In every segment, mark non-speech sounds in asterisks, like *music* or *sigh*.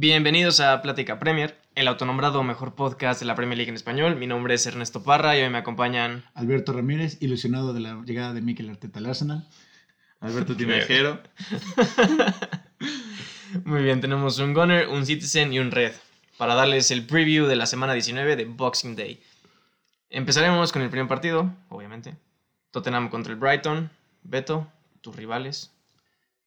Bienvenidos a Plática Premier, el autonombrado mejor podcast de la Premier League en español. Mi nombre es Ernesto Parra y hoy me acompañan Alberto Ramírez, ilusionado de la llegada de Mikel Arteta al Arsenal. Alberto Tinajero. *laughs* Muy bien, tenemos un Gunner, un Citizen y un Red para darles el preview de la semana 19 de Boxing Day. Empezaremos con el primer partido, obviamente. Tottenham contra el Brighton. Beto, tus rivales.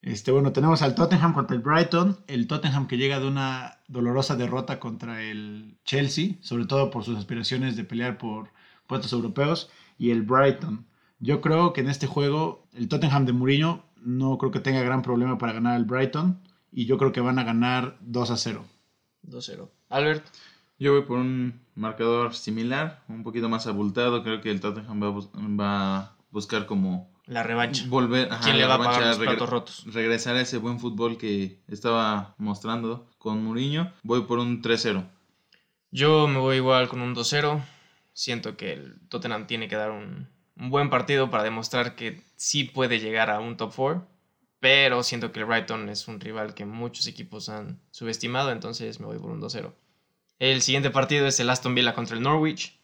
Este, bueno, tenemos al Tottenham contra el Brighton. El Tottenham que llega de una dolorosa derrota contra el Chelsea, sobre todo por sus aspiraciones de pelear por puestos europeos. Y el Brighton. Yo creo que en este juego el Tottenham de Mourinho no creo que tenga gran problema para ganar al Brighton. Y yo creo que van a ganar 2 a 0. 2-0. Albert. Yo voy por un marcador similar, un poquito más abultado. Creo que el Tottenham va a, bus- va a buscar como La revancha. volver ajá, ¿Quién le la va a pagar revancha, los regre- platos rotos? regresar a ese buen fútbol que estaba mostrando con Mourinho. Voy por un 3-0. Yo me voy igual con un 2-0. Siento que el Tottenham tiene que dar un, un buen partido para demostrar que sí puede llegar a un top 4. Pero siento que el Brighton es un rival que muchos equipos han subestimado, entonces me voy por un 2-0. El siguiente partido es el Aston Villa contra el Norwich.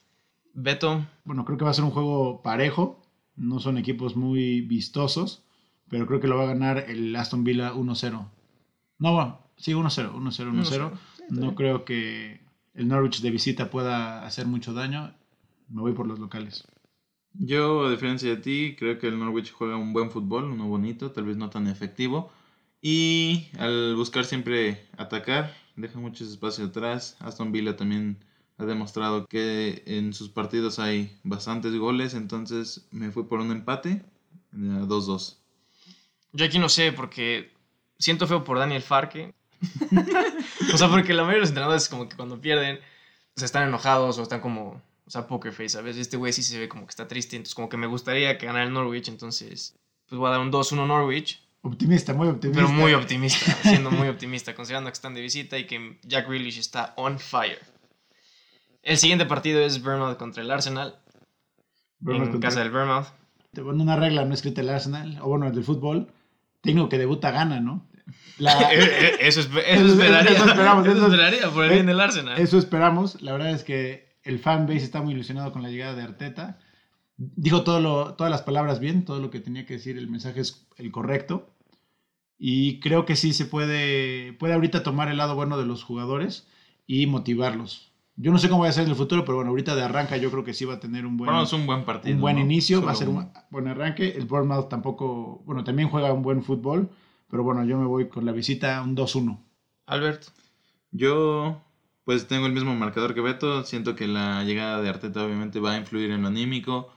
Beto, Bueno, creo que va a ser un juego parejo. No son equipos muy vistosos. Pero creo que lo va a ganar el Aston Villa 1-0. No, bueno, sí, 1-0, 1-0, 1-0. No creo que el Norwich de visita pueda hacer mucho daño. Me voy por los locales. Yo, a diferencia de ti, creo que el Norwich juega un buen fútbol, uno bonito, tal vez no tan efectivo. Y al buscar siempre atacar, deja muchos espacios atrás. Aston Villa también ha demostrado que en sus partidos hay bastantes goles, entonces me fui por un empate a 2-2. yo aquí no sé porque siento feo por Daniel Farke. *laughs* o sea, porque la mayoría de los entrenadores como que cuando pierden, o sea, están enojados o están como, o sea, poker face, a veces este güey sí se ve como que está triste, entonces como que me gustaría que ganara el Norwich, entonces pues voy a dar un 2-1 Norwich, Optimista, muy optimista. pero muy optimista, siendo muy optimista, considerando que están de visita y que Jack Grealish está on fire. El siguiente partido es Bournemouth contra el Arsenal, Bournemouth en casa del Bournemouth. Te bueno, una regla no escrita el Arsenal, o bueno, el del fútbol. Técnico que debuta gana, ¿no? La- *laughs* Eh, eh, Eso, espe- eso Eso- esperaría. eso esperamos, Eso eso- esperaría por el eh, bien del Arsenal. Eso esperamos. La verdad es que el fanbase está muy ilusionado con la llegada de Arteta. Dijo todo lo, todas las palabras bien, todo lo que tenía que decir, el mensaje es el correcto. Y creo que sí se puede, puede ahorita tomar el lado bueno de los jugadores y motivarlos. Yo no sé cómo va a ser en el futuro, pero bueno, ahorita de arranca yo creo que sí va a tener un buen, Bueno, es un buen partido. un buen ¿no? inicio, va a ser un buen arranque. El Bournemouth tampoco, bueno, también juega un buen fútbol, pero bueno, yo me voy con la visita un 2-1. Albert, Yo, pues tengo el mismo marcador que Beto. Siento que la llegada de Arteta obviamente va a influir en lo anímico.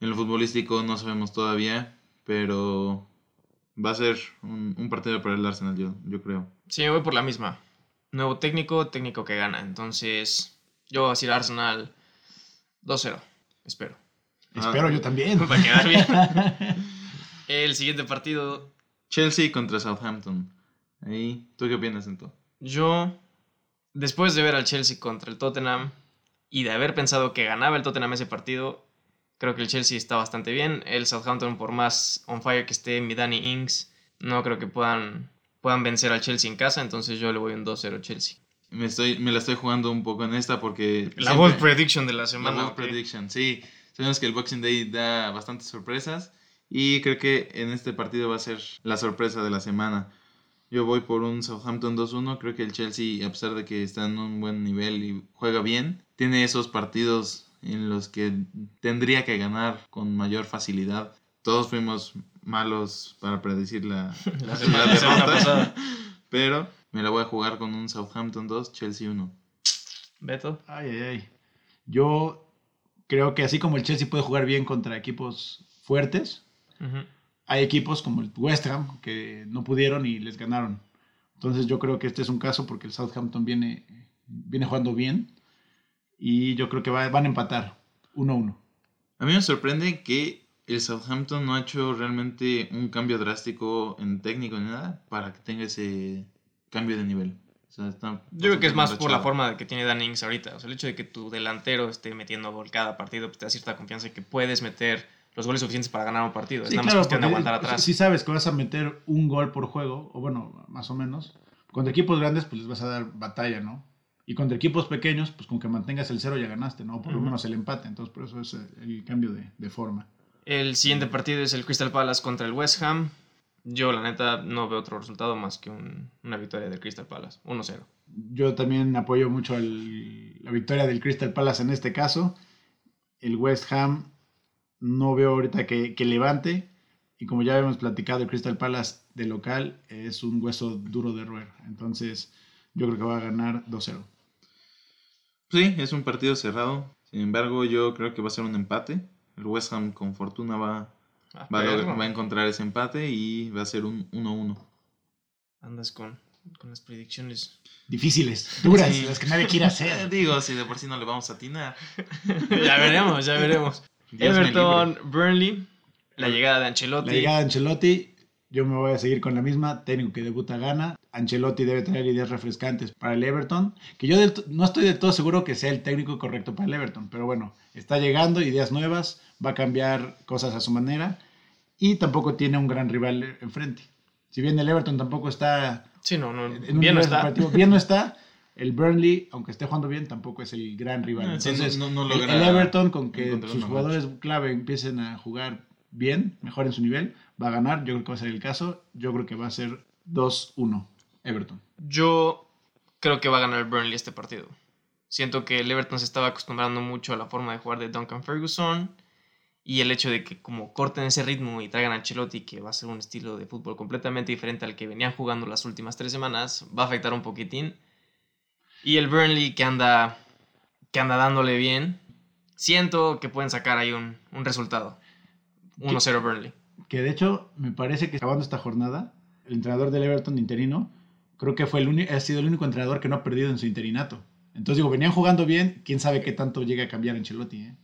En lo futbolístico no sabemos todavía, pero va a ser un, un partido para el Arsenal, yo, yo creo. sí, me voy por la misma. Nuevo técnico, técnico que gana. Entonces, yo voy a decir Arsenal 2-0. Espero. Ah, Espero yo también. *laughs* Va a quedar bien. *laughs* El siguiente partido, Chelsea contra Southampton. Ahí, ¿tú qué opinas, Ento? yo, después de ver al Chelsea contra el Tottenham y de haber pensado que ganaba el Tottenham ese partido, creo que el Chelsea está bastante bien. El Southampton, por más on fire que esté mi Danny Ings, no creo que puedan, puedan vencer al Chelsea en casa. Entonces, yo le voy un 2-0 Chelsea. Me, estoy, me la estoy jugando un poco en esta porque... La bold prediction de la La semana. bold ok. prediction, sí. Sabemos que el Boxing Day da bastantes sorpresas y creo que en este partido va a ser la sorpresa de la semana. Yo voy por un Southampton 2-1. Creo que el Chelsea, a pesar de que está en un buen nivel y juega bien, tiene esos partidos en los que tendría que ganar con mayor facilidad. Todos fuimos malos para predecir la, *laughs* La semana, la semana pasada. *laughs* pero me la voy a jugar con un Southampton 2, Chelsea 1. Beto. Ay, ay, ay. Yo creo que así como el Chelsea puede jugar bien contra equipos fuertes, hay equipos como el West Ham que no pudieron y les ganaron. Entonces yo creo que este es un caso porque el Southampton viene, viene jugando bien y yo creo que va- van a empatar 1-1. A mí me sorprende que el Southampton no ha hecho realmente un cambio drástico en técnico ni nada para que tenga ese cambio de nivel. O sea, está Yo creo que es más por la forma que tiene Dan Ings ahorita. O sea, el hecho de que tu delantero esté metiendo gol cada partido pues, te da cierta confianza de que puedes meter los goles suficientes para ganar un partido. es nada más claro, cuestión de aguantar atrás. Si sabes que vas a meter un gol por juego, o bueno, más o menos, Contra equipos grandes, pues les vas a dar batalla, ¿no? Y contra equipos pequeños, pues con que mantengas el cero ya ganaste, ¿no? Por lo menos el empate. Entonces, por eso es el, el cambio de, de forma. El siguiente partido es el Crystal Palace contra el West Ham. Yo, la neta, no veo otro resultado más que un- una victoria del Crystal Palace. 1-0. Yo también apoyo mucho el- la victoria del Crystal Palace en este caso. El West Ham no veo ahorita que, que levante. Y como ya hemos platicado, el Crystal Palace de local es un hueso duro de roer. Entonces, yo creo que va a ganar 2-0. Sí, es un partido cerrado. Sin embargo, yo creo que va a ser un empate. El West Ham con fortuna va, *laughs* va, a, lograr- va a encontrar ese empate y va a ser un 1-1. Andas con, con las predicciones. Difíciles, duras, Sí. las que nadie quiere hacer. *laughs* Digo, si de por sí no le vamos a atinar. *laughs* ya veremos, ya veremos. Dios Everton, Burnley. La llegada de Ancelotti. La llegada de Ancelotti, yo me voy a seguir con la misma. Técnico que debuta gana. Ancelotti debe traer ideas refrescantes para el Everton. Que yo no estoy del todo seguro que sea el técnico correcto para el Everton. Pero bueno, está llegando, ideas nuevas. Va a cambiar cosas a su manera. Y tampoco tiene un gran rival enfrente. Si bien el Everton tampoco está Sí, no, no. en un bien no está. bien no está. El Burnley, aunque esté jugando bien, tampoco es el gran rival. Entonces, no- no el- logra el Everton, con que sus jugadores clave empiecen a jugar bien, mejor en su nivel, va a ganar. Yo creo que va a ser el caso. Yo creo que va a ser 2-1 Everton. Yo creo que va a ganar el Burnley este partido. Siento que el Everton se estaba acostumbrando mucho a la forma de jugar de Duncan Ferguson. Y el hecho de que como corten ese ritmo y traigan a Ancelotti, que va a ser un estilo de fútbol completamente diferente al que venían jugando las últimas tres semanas, va a afectar un poquitín. Y el Burnley que anda, que anda dándole bien, siento que pueden sacar ahí un, un resultado. 1-0 Burnley. Que de hecho, me parece que acabando esta jornada, el entrenador del Everton interino, creo que fue el ha sido el único entrenador que no ha perdido en su interinato. Entonces digo, venían jugando bien, quién sabe qué tanto llega a cambiar Ancelotti, ¿eh?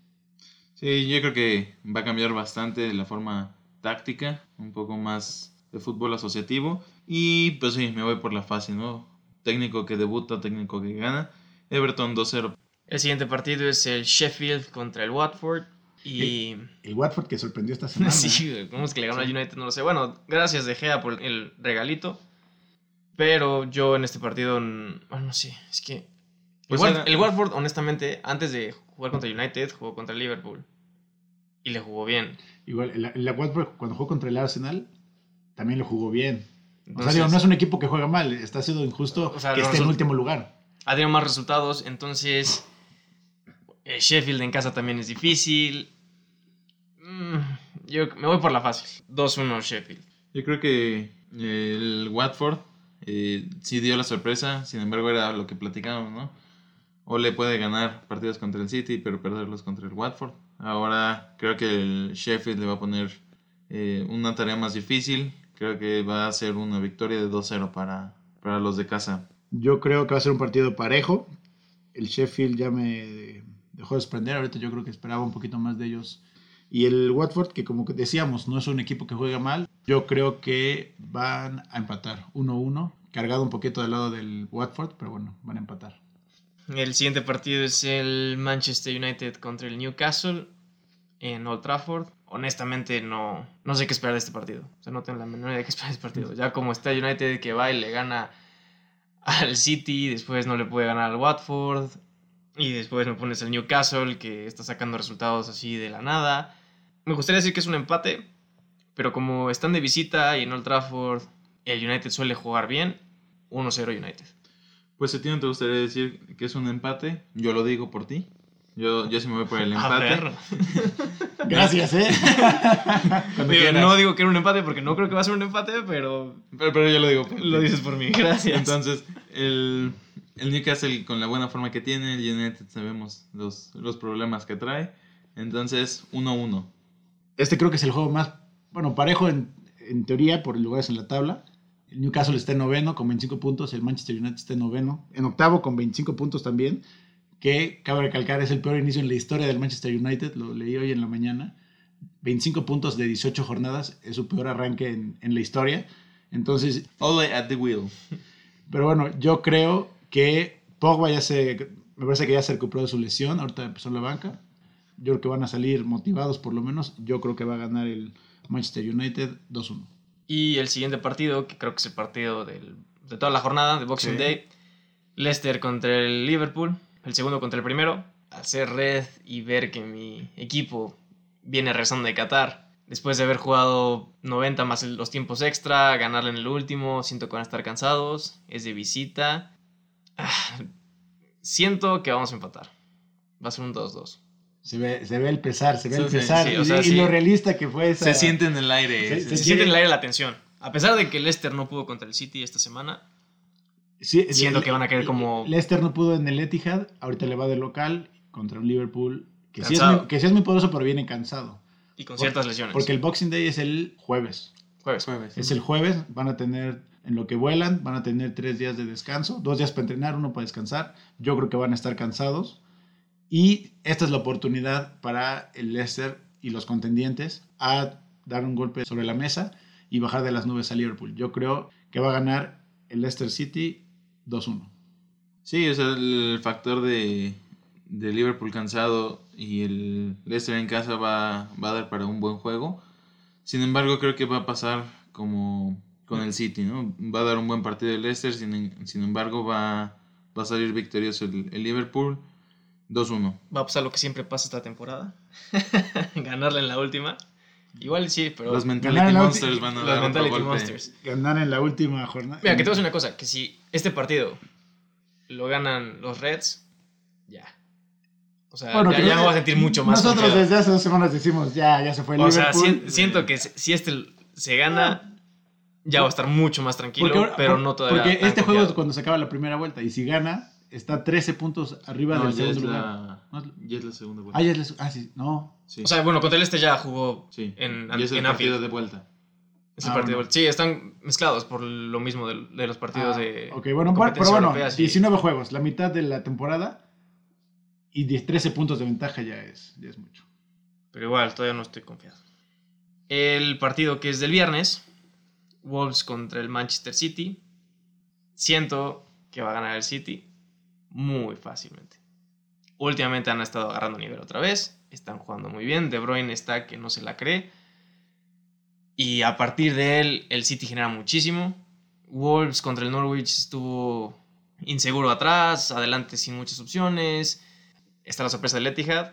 Sí, yo creo que va a cambiar bastante la forma táctica, un poco más de fútbol asociativo. Y pues sí, me voy por la fácil, ¿no? Técnico que debuta, técnico que gana. Everton 2-0. El siguiente partido es el Sheffield contra el Watford. Y... El Watford que sorprendió esta *laughs* semana. Sí, güey, ¿cómo es que le ganó al United? No lo sé. Bueno, gracias De Gea por el regalito. Pero yo en este partido, bueno, no sé, es que... Pues el, Wat- era- el Watford, honestamente, antes de jugar contra United, jugó contra el Liverpool. Y le jugó bien. Igual, el, el Watford cuando jugó contra el Arsenal, también lo jugó bien. o sea, digo, no es un equipo que juega mal, está siendo injusto O sea, que esté en último lugar. ha tenido más resultados, entonces... eh, Sheffield en casa también es difícil. Mm, yo me voy por la fácil. 2-1 Sheffield. Yo creo que el Watford eh, sí dio la sorpresa, sin embargo era lo que platicábamos, ¿no? Ole puede ganar partidos contra el City, pero perderlos contra el Watford. Ahora creo que el Sheffield le va a poner eh, una tarea más difícil. Creo que va a ser una victoria de 2-0 para, para los de casa. Yo creo que va a ser un partido parejo. El Sheffield ya me dejó de sorprender. Ahorita yo creo que esperaba un poquito más de ellos. Y el Watford, que como decíamos, no es un equipo que juega mal. Yo creo que van a empatar 1-1. Cargado un poquito del lado del Watford, pero bueno, van a empatar. El siguiente partido es el Manchester United contra el Newcastle en Old Trafford. Honestamente no, no sé qué esperar de este partido. O sea, no tengo la menor idea de qué esperar de este partido. Ya como está United que va y le gana al City, después no le puede ganar al Watford. Y después me pones el Newcastle que está sacando resultados así de la nada. Me gustaría decir que es un empate, pero como están de visita y en Old Trafford el United suele jugar bien, 1-0 United. Pues a ti no te gustaría decir que es un empate, yo lo digo por ti. Yo, yo sí me voy por el A *laughs* empate. *laughs* Gracias, ¿eh? *laughs* Digo, no digo que era un empate porque no creo que va a ser un empate, pero Pero, pero yo lo digo por lo ti. dices por mí. Gracias. Entonces, el, el Newcastle con la buena forma que tiene, el United sabemos los, los problemas que trae. Entonces, 1-1. Este creo que es el juego más, bueno, parejo en, en teoría por lugares en la tabla. El Newcastle está en noveno con 25 puntos, el Manchester United está en noveno, en octavo con 25 puntos también, que cabe recalcar es el peor inicio en la historia del Manchester United, lo leí hoy en la mañana. 25 puntos de 18 jornadas es su peor arranque en, en la historia. Entonces, Ole at the wheel. pero bueno, yo creo que Pogba ya se, me parece que ya se recuperó de su lesión, ahorita empezó en la banca. Yo creo que van a salir motivados por lo menos. Yo creo que va a ganar el Manchester United 2-1. Y el siguiente partido, que creo que es el partido del de toda la jornada de Boxing Sí. Day. Leicester contra el Liverpool, el segundo contra el primero. Ser red y ver que mi equipo viene rezando de Qatar, después de haber jugado 90 más los tiempos extra, ganarle en el último, siento que van a estar cansados, es de visita. Ah, siento que vamos a empatar. Va a ser un 2-2. Se ve, se ve el pesar, se ve Sí, el pesar. sí, o y, sea, y sí. lo realista que fue esa. Se siente en el aire. Se- siente en el aire la tensión. A pesar de que Leicester no pudo contra el City esta semana, Sí, Siento le- que van a querer como- Leicester no pudo en el Etihad, ahorita le va de local contra un Liverpool que sí, es muy, que sí es muy poderoso, pero viene cansado. y con ciertas lesiones. Porque el Boxing Day es el jueves. jueves. Jueves. Es el jueves, van a tener, en lo que vuelan, van a tener tres días de descanso, dos días para entrenar, uno para descansar. Yo creo que van a estar cansados. Y esta es la oportunidad para el Leicester y los contendientes a dar un golpe sobre la mesa y bajar de las nubes a Liverpool. Yo creo que va a ganar el Leicester City 2-1. Sí, o sea, el factor de, de Liverpool cansado y el Leicester en casa va, va a dar para un buen juego. Sin embargo, creo que va a pasar como con el City, ¿no? Va a dar un buen partido el Leicester, sin, sin embargo va, va a salir victorioso el, el Liverpool 2-1. Va a pasar lo que siempre pasa esta temporada. *laughs* Ganarle en la última. Igual sí, pero... Los Mentality Monsters van a los Mentality golpe. Monsters. Ganar en la última jornada. Mira, que te voy a decir una cosa, que si este partido lo ganan los Reds, ya. O sea, Bueno, ya, ya me voy a sentir mucho más Nosotros confiado. desde hace dos semanas decimos, ya, ya se fue el O sea, Liverpool. sien- siento que si este se gana, ya voy a estar mucho más tranquilo, Porque pero por- no todavía Porque este juego es cuando se acaba la primera vuelta. Y si gana, está 13 puntos arriba No, del es segundo lugar. la, es- ya es la segunda vuelta. Ah, ya es la- ah, sí, no. Sí, O sea, bueno, contra el este ya jugó sí. en, y es el en partido Anfield. de vuelta. Ese Ah, partido. bueno. Sí, están mezclados por lo mismo de, de los partidos Ah, de. ok, bueno, bueno, pero bueno, y- 19 juegos, la mitad de la temporada. Y 10 13 puntos de ventaja ya es, ya es mucho. Pero igual, todavía no estoy confiado. El partido que es del viernes, Wolves contra el Manchester City. Siento que va a ganar el City muy fácilmente. Últimamente han estado agarrando nivel otra vez, están jugando muy bien, De Bruyne está que no se la cree. Y a partir de él, el City genera muchísimo. Wolves contra el Norwich estuvo inseguro atrás, adelante sin muchas opciones. Está la sorpresa del Etihad,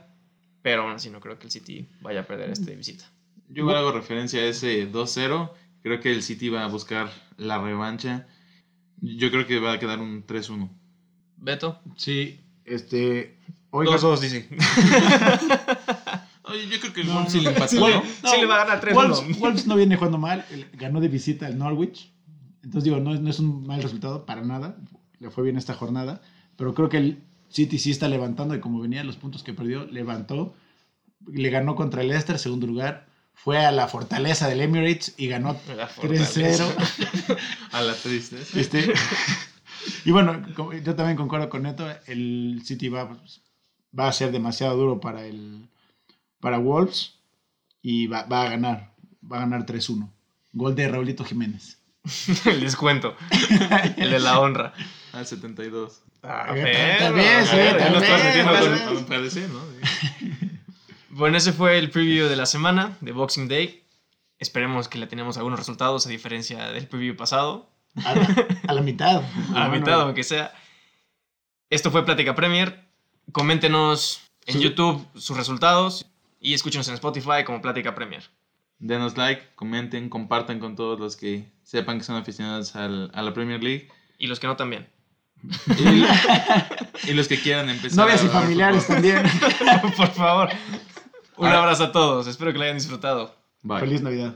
pero aún así no creo que el City vaya a perder de visita. Yo hago referencia a ese 2-0. Creo que el City va a buscar la revancha. Yo creo que va a quedar un 3-1. Beto. Sí, este. Oiga, 2-2 dice. *laughs* Oye, yo creo que el No, Wolves sí no. le empata. Sí, ¿no? Sí le va a ganar 3-1. Wolves, Wolves no viene jugando mal, el- ganó de visita al Norwich. Entonces digo, no, es- no es un mal resultado para nada. Le fue bien esta jornada. Pero creo que el City sí está levantando y como venía los puntos que perdió, levantó. Le ganó contra el Leicester, segundo lugar. Fue a la fortaleza del Emirates y ganó La fortaleza. 3-0. *laughs* A la tristeza. Este, y bueno, yo también concuerdo con Neto. El City va, va a ser demasiado duro para el para Wolves y va, va a ganar. Va a ganar 3-1. Gol de Raulito Jiménez. el *laughs* descuento. El de la honra. Al 72. Ah. *laughs* Bueno, ese fue el preview de la semana de Boxing Day. Esperemos que le tenemos algunos resultados a diferencia del preview pasado. A, a la mitad. *laughs* A la Bueno, mitad, aunque sea. Esto fue Plática Premier. Coméntenos en Sí. YouTube sus resultados y escúchenos en Spotify como Plática Premier. Denos like, comenten, compartan con todos los que sepan que son aficionados al- a la Premier League. Y los que no también. Y, *laughs* y los que quieran empezar Novias y familiares fútbol. también. *laughs* Por favor. Un Ah. abrazo a todos. Espero que lo hayan disfrutado. Bye. Feliz Navidad.